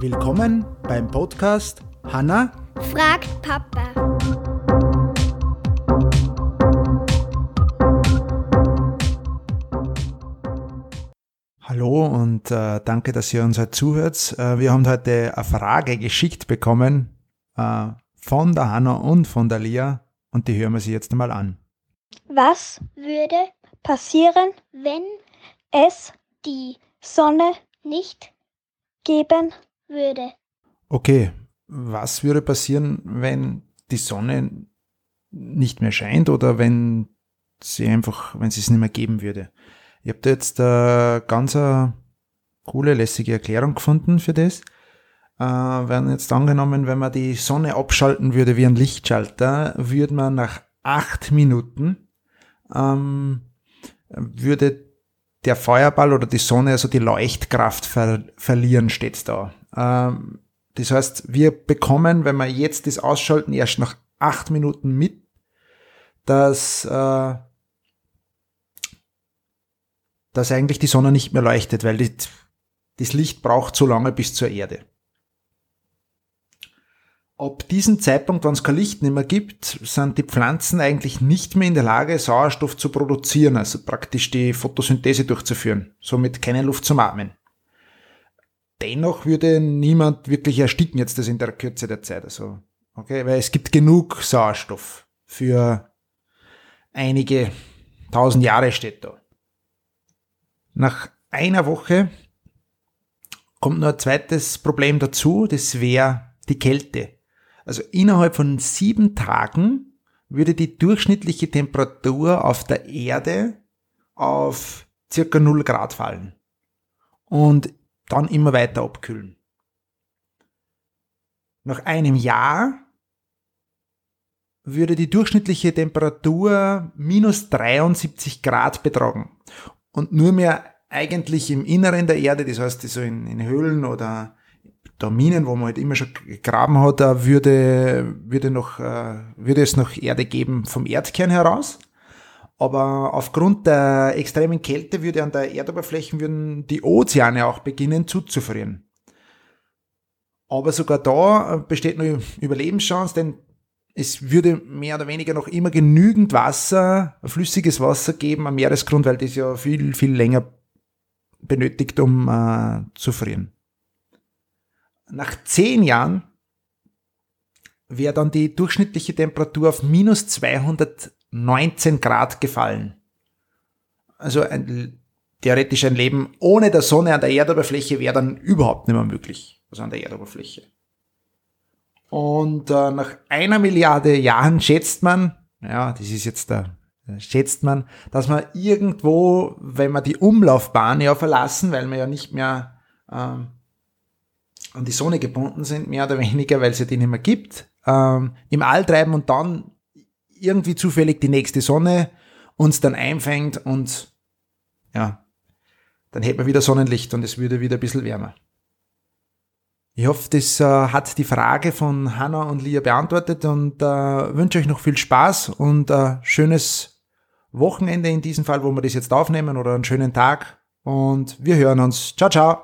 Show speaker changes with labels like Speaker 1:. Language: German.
Speaker 1: Willkommen beim Podcast Hanna
Speaker 2: fragt Papa.
Speaker 1: Hallo und äh, danke, dass ihr uns heute zuhört. Äh, wir haben heute eine Frage geschickt bekommen äh, von der Hanna und von der Lia und die hören wir sie jetzt einmal an.
Speaker 3: Was
Speaker 2: Würde,
Speaker 3: passieren,
Speaker 2: wenn
Speaker 3: es
Speaker 2: die
Speaker 3: Sonne
Speaker 2: nicht
Speaker 3: geben
Speaker 2: würde.
Speaker 1: Okay, was würde passieren, wenn die Sonne nicht mehr scheint oder wenn sie einfach, wenn sie es nicht mehr geben würde? Ich habe da jetzt eine ganz eine coole, lässige Erklärung gefunden für das. Äh, wenn jetzt angenommen, wenn man die Sonne abschalten würde wie ein Lichtschalter, würde man nach acht Minuten ähm, würde der Feuerball oder die Sonne also die Leuchtkraft ver verlieren, steht da. Ähm, das heißt, wir bekommen, wenn wir jetzt das ausschalten, erst nach acht Minuten mit, dass, äh, dass eigentlich die Sonne nicht mehr leuchtet, weil die, das Licht braucht so lange bis zur Erde. Ab diesem Zeitpunkt, wenn es kein Licht mehr gibt, sind die Pflanzen eigentlich nicht mehr in der Lage, Sauerstoff zu produzieren, also praktisch die Photosynthese durchzuführen, somit keine Luft zum Atmen. Dennoch würde niemand wirklich ersticken jetzt das in der Kürze der Zeit, also, okay, weil es gibt genug Sauerstoff für einige tausend Jahre steht da. Nach einer Woche kommt noch ein zweites Problem dazu, das wäre die Kälte. Also innerhalb von sieben Tagen würde die durchschnittliche Temperatur auf der Erde auf circa 0 Grad fallen und dann immer weiter abkühlen. Nach einem Jahr würde die durchschnittliche Temperatur minus 73 Grad betragen und nur mehr eigentlich im Inneren der Erde, das heißt so in, in Höhlen oder da Minen, wo man halt immer schon gegraben hat, da würde, würde, noch, äh, würde es noch Erde geben vom Erdkern heraus. Aber aufgrund der extremen Kälte würde an der Erdoberfläche würden die Ozeane auch beginnen zuzufrieren. Aber sogar da besteht noch Überlebenschance, denn es würde mehr oder weniger noch immer genügend Wasser, flüssiges Wasser geben am Meeresgrund, weil das ja viel, viel länger benötigt, um äh, zu frieren. Nach zehn Jahren wäre dann die durchschnittliche Temperatur auf minus 219 Grad gefallen. Also ein, theoretisch ein Leben ohne der Sonne an der Erdoberfläche wäre dann überhaupt nicht mehr möglich. Also an der Erdoberfläche. Und äh, nach einer Milliarde Jahren schätzt man, ja, das ist jetzt da, schätzt man, dass man irgendwo, wenn man die Umlaufbahn ja verlassen, weil man ja nicht mehr ähm, an die Sonne gebunden sind, mehr oder weniger, weil es ja die nicht mehr gibt, ähm, im All treiben und dann irgendwie zufällig die nächste Sonne uns dann einfängt und ja, dann hätten wir wieder Sonnenlicht und es würde wieder ein bisschen wärmer. Ich hoffe, das äh, hat die Frage von Hanna und Lia beantwortet und äh, wünsche euch noch viel Spaß und äh, schönes Wochenende in diesem Fall, wo wir das jetzt aufnehmen oder einen schönen Tag und wir hören uns. Ciao, ciao.